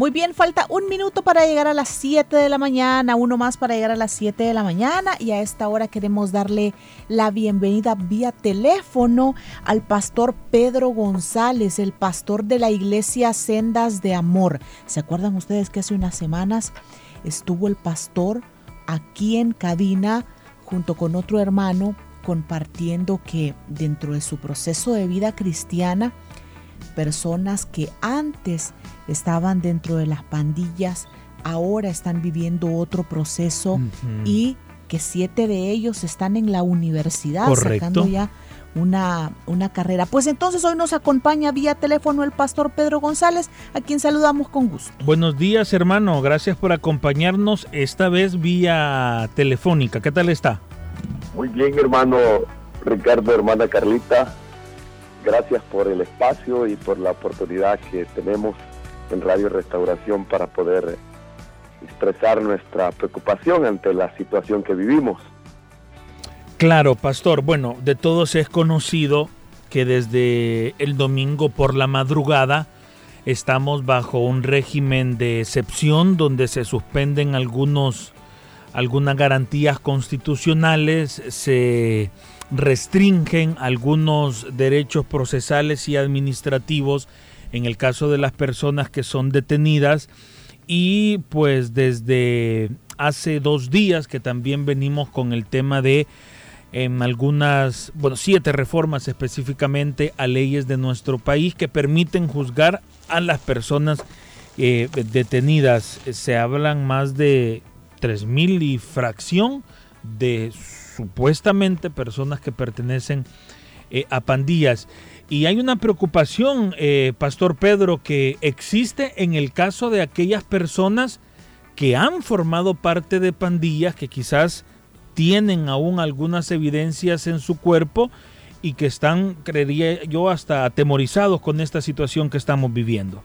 Muy bien, falta un minuto para llegar a las 7 de la mañana, uno más para llegar a las 7 de la mañana y a esta hora queremos darle la bienvenida vía teléfono al pastor Pedro González, el pastor de la iglesia Sendas de Amor. ¿Se acuerdan ustedes que hace unas semanas estuvo el pastor aquí en cabina junto con otro hermano compartiendo que dentro de su proceso de vida cristiana, personas que antes estaban dentro de las pandillas, ahora están viviendo otro proceso y que siete de ellos están en la universidad sacando ya una, una carrera. Pues entonces hoy nos acompaña vía teléfono el pastor Pedro González, a quien saludamos con gusto. Buenos días hermano, gracias por acompañarnos esta vez vía telefónica. ¿Qué tal está? Muy bien hermano Ricardo, hermana Carlita, gracias por el espacio y por la oportunidad que tenemos en Radio Restauración para poder expresar nuestra preocupación ante la situación que vivimos. Claro, pastor. Bueno, de todos es conocido que desde el domingo por la madrugada estamos bajo un régimen de excepción donde se suspenden algunos algunas garantías constitucionales, se restringen algunos derechos procesales y administrativos en el caso de las personas que son detenidas y pues desde hace dos días que también venimos con el tema de en algunas, bueno, siete reformas específicamente a leyes de nuestro país que permiten juzgar a las personas eh, detenidas. Se hablan más de 3.000 y fracción de supuestamente personas que pertenecen eh, a pandillas. Y hay una preocupación, eh, Pastor Pedro, que existe en el caso de aquellas personas que han formado parte de pandillas, que quizás tienen aún algunas evidencias en su cuerpo y que están, creería yo, hasta atemorizados con esta situación que estamos viviendo.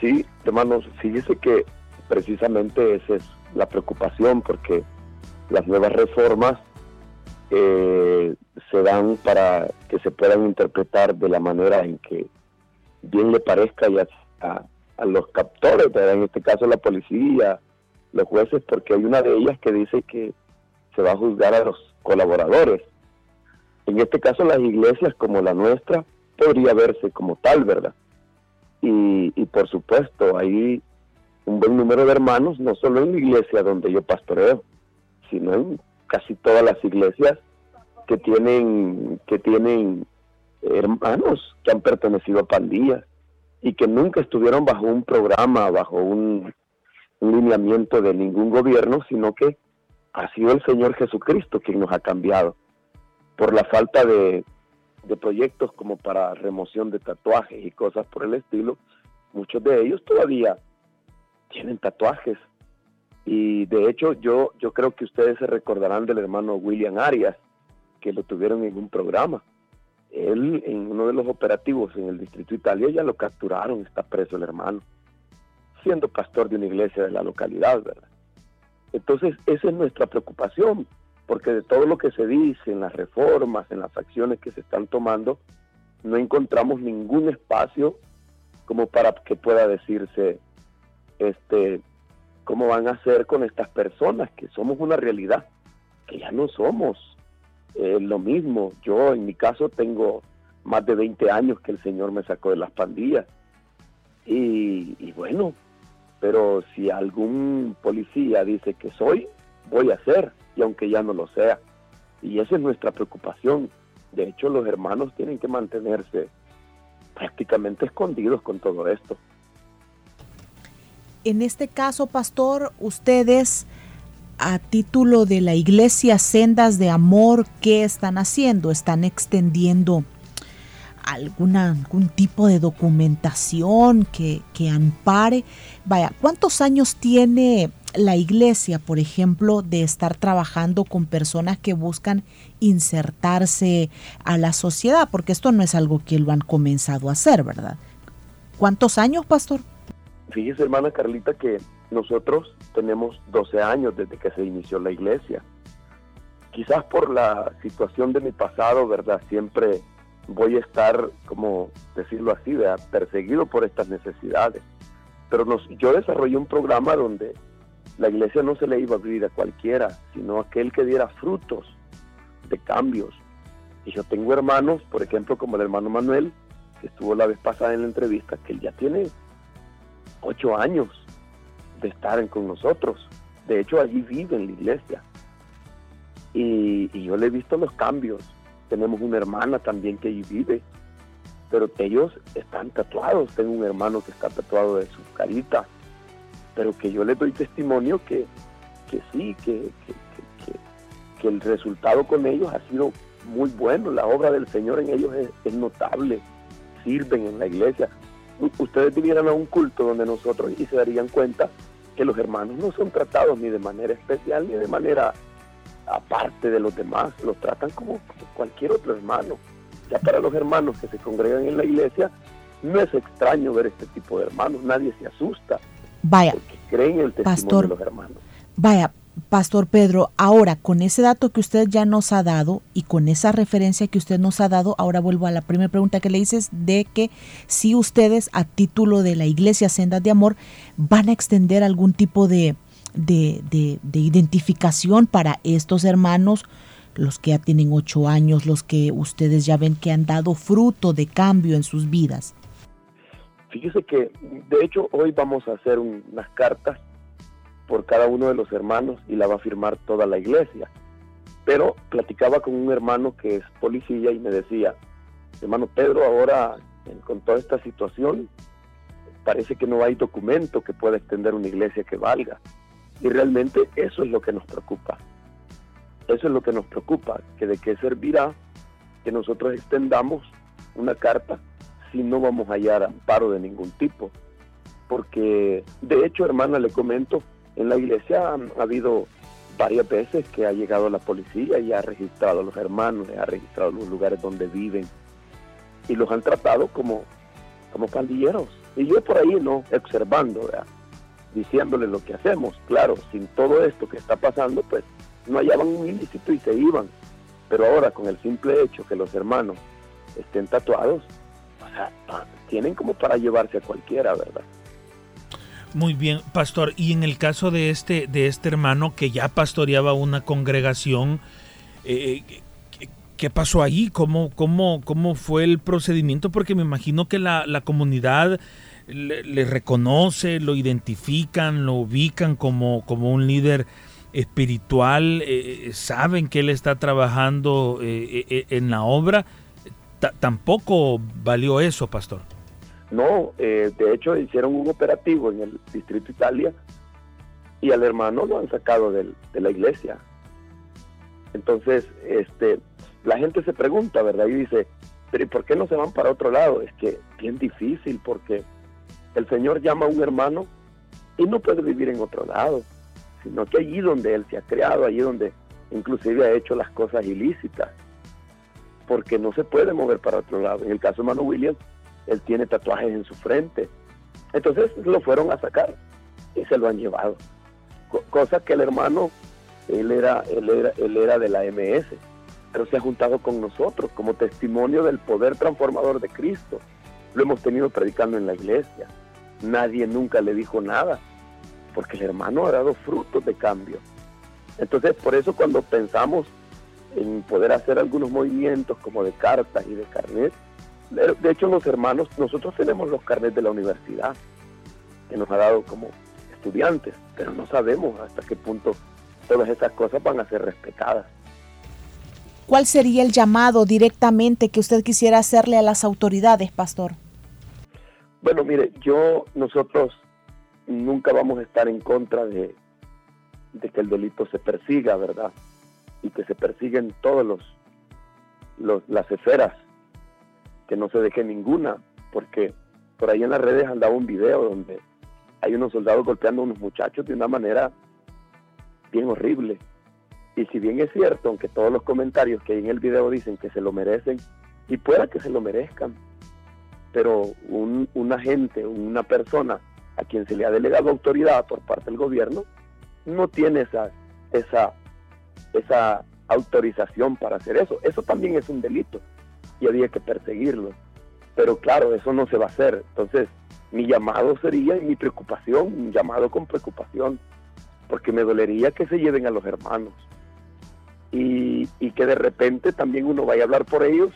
Sí, hermanos, fíjese que precisamente esa es la preocupación, porque las nuevas reformas eh, se dan para que se puedan interpretar de la manera en que bien le parezca a, a los captores, en este caso la policía, los jueces, porque hay una de ellas que dice que se va a juzgar a los colaboradores. En este caso las iglesias como la nuestra podría verse como tal, ¿verdad? Y, y por supuesto hay un buen número de hermanos, no solo en la iglesia donde yo pastoreo, sino en casi todas las iglesias que tienen que tienen hermanos que han pertenecido a pandillas y que nunca estuvieron bajo un programa, bajo un, lineamiento de ningún gobierno, sino que ha sido el Señor Jesucristo quien nos ha cambiado por la falta de, de proyectos como para remoción de tatuajes y cosas por el estilo. Muchos de ellos todavía tienen tatuajes y de hecho, yo, yo creo que ustedes se recordarán del hermano William Arias, que lo tuvieron en un programa. Él, en uno de los operativos en el Distrito Italia, ya lo capturaron, está preso el hermano, siendo pastor de una iglesia de la localidad, ¿verdad? Entonces, esa es nuestra preocupación, porque de todo lo que se dice en las reformas, en las acciones que se están tomando, no encontramos ningún espacio como para que pueda decirse, este, cómo van a hacer con estas personas, que somos una realidad, que ya no somos eh, lo mismo. Yo en mi caso tengo más de 20 años que el Señor me sacó de las pandillas. Y, bueno, pero si algún policía dice que soy, voy a ser, y aunque ya no lo sea. Y esa es nuestra preocupación. De hecho, los hermanos tienen que mantenerse prácticamente escondidos con todo esto en este caso, pastor, ustedes a título de la iglesia Sendas de Amor, ¿qué están haciendo? Están extendiendo alguna, algún tipo de documentación que, que ampare. Vaya, ¿cuántos años tiene la iglesia, por ejemplo, de estar trabajando con personas que buscan insertarse a la sociedad? Porque esto no es algo que lo han comenzado a hacer, ¿verdad? ¿Cuántos años, pastor? Fíjese, hermana Carlita, que nosotros tenemos 12 años desde que se inició la iglesia. Quizás por la situación de mi pasado, ¿verdad? Siempre voy a estar, como decirlo así, perseguido por estas necesidades. Pero yo desarrollé un programa donde la iglesia no se le iba a abrir a cualquiera, sino a aquel que diera frutos de cambios. Y yo tengo hermanos, por ejemplo, como el hermano Manuel, que estuvo la vez pasada en la entrevista, que él ya tiene ocho años de estar con nosotros. De hecho, allí vive en la iglesia. Y, yo le he visto los cambios. Tenemos una hermana también que allí vive, pero ellos están tatuados. Tengo un hermano que está tatuado de su carita pero que yo le doy testimonio que, que sí, que, que, el resultado con ellos ha sido muy bueno, la obra del Señor en ellos es, notable, sirven en la iglesia. Ustedes vivieran a un culto donde nosotros y se darían cuenta que los hermanos no son tratados ni de manera especial ni de manera aparte de los demás, los tratan como cualquier otro hermano. Ya para los hermanos que se congregan en la iglesia, no es extraño ver este tipo de hermanos, nadie se asusta Vaya, creen el testimonio pastor, de los hermanos. Vaya, Pastor Pedro, ahora con ese dato que usted ya nos ha dado y con esa referencia que usted nos ha dado, ahora vuelvo a la primera pregunta que le dices de que si ustedes a título de la Iglesia Sendas de Amor van a extender algún tipo de, de, de identificación para estos hermanos, los que ya tienen ocho años, los que ustedes ya ven que han dado fruto de cambio en sus vidas. Fíjese que, de hecho, hoy vamos a hacer unas cartas por cada uno de los hermanos y la va a firmar toda la iglesia. Pero platicaba con un hermano que es policía y me decía, hermano Pedro, ahora con toda esta situación, parece que no hay documento que pueda extender una iglesia que valga. Y realmente eso es lo que nos preocupa. Eso es lo que nos preocupa, que de qué servirá que nosotros extendamos una carta si no vamos a hallar amparo de ningún tipo. Porque, de hecho, hermana, le comento, en la iglesia ha, habido varias veces que ha llegado la policía y ha registrado a los hermanos, ha registrado los lugares donde viven y los han tratado como, como pandilleros. Y yo por ahí no, observando, diciéndole lo que hacemos. Claro, sin todo esto que está pasando, pues no hallaban un ilícito y se iban. Pero ahora con el simple hecho que los hermanos estén tatuados, tienen como para llevarse a cualquiera, ¿verdad? Muy bien, pastor. Y en el caso de este, de este hermano que ya pastoreaba una congregación, eh, ¿qué pasó ahí? ¿Cómo, cómo, ¿Cómo fue el procedimiento? Porque me imagino que la, comunidad le, reconoce, lo identifican, lo ubican como, como un líder espiritual, eh, saben que él está trabajando eh, en la obra tampoco valió eso, pastor. No, eh, de hecho hicieron un operativo en el Distrito Italia y al hermano lo han sacado de la iglesia. Entonces, este, la gente se pregunta, ¿verdad? Y dice, pero ¿y por qué no se van para otro lado? Es que bien difícil porque el Señor llama a un hermano y no puede vivir en otro lado, sino que allí donde él se ha creado, allí donde inclusive ha hecho las cosas ilícitas porque no se puede mover para otro lado. En el caso de Mano Williams, él tiene tatuajes en su frente. Entonces lo fueron a sacar y se lo han llevado. cosa que el hermano, él era, él era, él era de la MS, pero se ha juntado con nosotros como testimonio del poder transformador de Cristo. Lo hemos tenido predicando en la iglesia. Nadie nunca le dijo nada, porque el hermano ha dado frutos de cambio. Entonces, por eso cuando pensamos en poder hacer algunos movimientos como de cartas y de carnet. De hecho, los hermanos, nosotros tenemos los carnets de la universidad que nos ha dado como estudiantes, pero no sabemos hasta qué punto todas esas cosas van a ser respetadas. ¿Cuál sería el llamado directamente que usted quisiera hacerle a las autoridades, pastor? Bueno, mire, yo, nosotros nunca vamos a estar en contra de, de que el delito se persiga, ¿verdad? y que se persiguen todos los, las esferas que no se deje ninguna, porque por ahí en las redes andaba un video donde hay unos soldados golpeando a unos muchachos de una manera bien horrible. Y si bien es cierto, aunque todos los comentarios que hay en el video dicen que se lo merecen, y pueda que se lo merezcan, pero un, un agente, una persona a quien se le ha delegado autoridad por parte del gobierno, no tiene esa, esa, esa autorización para hacer eso. Eso también es un delito y había que perseguirlo. Pero claro, eso no se va a hacer. Entonces, mi llamado sería, y mi preocupación, un llamado con preocupación, porque me dolería que se lleven a los hermanos y, que de repente también uno vaya a hablar por ellos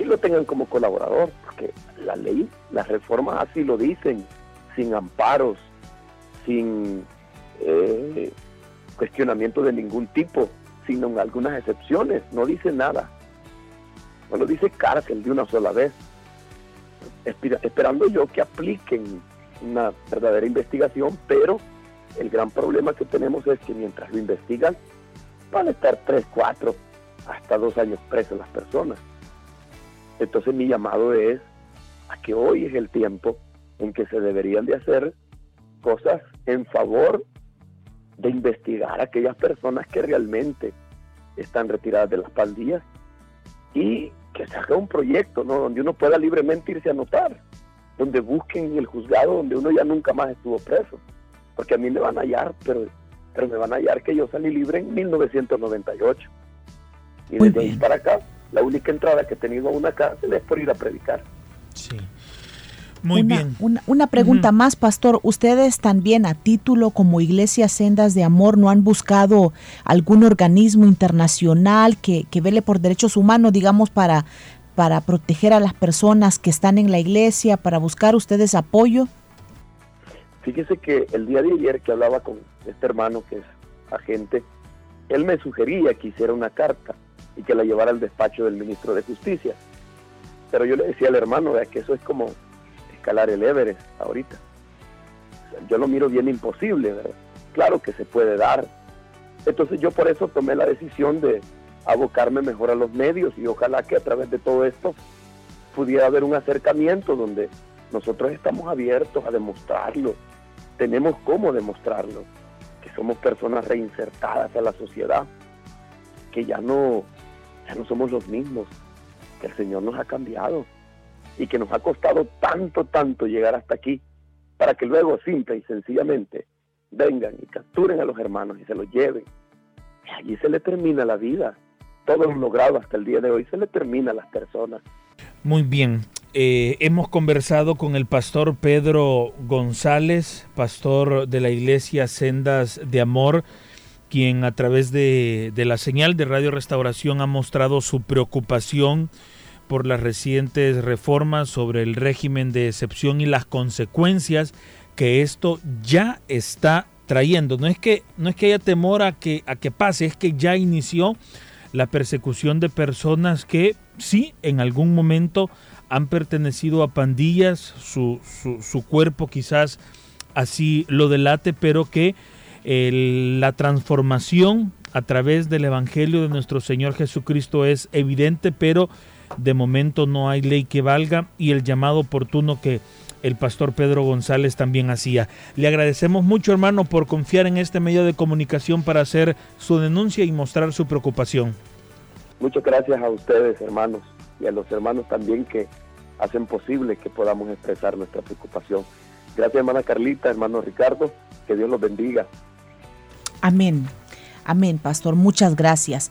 y lo tengan como colaborador, porque la ley, las reformas así lo dicen, sin amparos, sin eh, cuestionamiento de ningún tipo, sino en algunas excepciones, no dice nada. No lo dice cárcel de una sola vez. Esperando yo que apliquen una verdadera investigación, pero el gran problema que tenemos es que mientras lo investigan, van a estar tres, cuatro, hasta dos años presos las personas. Entonces mi llamado es a que hoy es el tiempo en que se deberían de hacer cosas en favor de investigar a aquellas personas que realmente están retiradas de las pandillas y que se haga un proyecto ¿no? donde uno pueda libremente irse a anotar, donde busquen el juzgado donde uno ya nunca más estuvo preso, porque a mí me van a hallar, pero, pero me van a hallar que yo salí libre en 1998 y desde ahí para acá la única entrada que he tenido a una cárcel es por ir a predicar. Sí. Muy una, bien. Una, pregunta más, pastor. ¿Ustedes también a título como Iglesia Sendas de Amor no han buscado algún organismo internacional que, que vele por derechos humanos, digamos, para, para proteger a las personas que están en la iglesia, para buscar ustedes apoyo? Fíjese que el día de ayer que hablaba con este hermano que es agente, él me sugería que hiciera una carta y que la llevara al despacho del ministro de Justicia. Pero yo le decía al hermano vea, que eso es como escalar el Everest ahorita. yo lo miro bien imposible. Claro que se puede dar. Entonces yo por eso tomé la decisión de abocarme mejor a los medios y ojalá que a través de todo esto pudiera haber un acercamiento donde nosotros estamos abiertos a demostrarlo, tenemos cómo demostrarlo, que somos personas reinsertadas a la sociedad, que ya no ya no somos los mismos, que el Señor nos ha cambiado y que nos ha costado tanto, tanto llegar hasta aquí, para que luego simple y sencillamente vengan y capturen a los hermanos y se los lleven. Y allí se le termina la vida. Todo lo logrado hasta el día de hoy se le termina a las personas. Muy bien. Eh, hemos conversado con el pastor Pedro González, pastor de la iglesia Sendas de Amor quien a través de, la señal de Radio Restauración ha mostrado su preocupación por las recientes reformas sobre el régimen de excepción y las consecuencias que esto ya está trayendo. No es que, no es que haya temor a que, a que pase, es que ya inició la persecución de personas que sí en algún momento han pertenecido a pandillas, su, su, su cuerpo quizás así lo delate, pero que la transformación a través del Evangelio de nuestro Señor Jesucristo es evidente, pero de momento no hay ley que valga y el llamado oportuno que el pastor Pedro González también hacía. Le agradecemos mucho hermano por confiar en este medio de comunicación para hacer su denuncia y mostrar su preocupación. Muchas gracias a ustedes hermanos y a los hermanos también que hacen posible que podamos expresar nuestra preocupación. Gracias hermana Carlita, hermano Ricardo, que Dios los bendiga. Amén. Amén, pastor. Muchas gracias.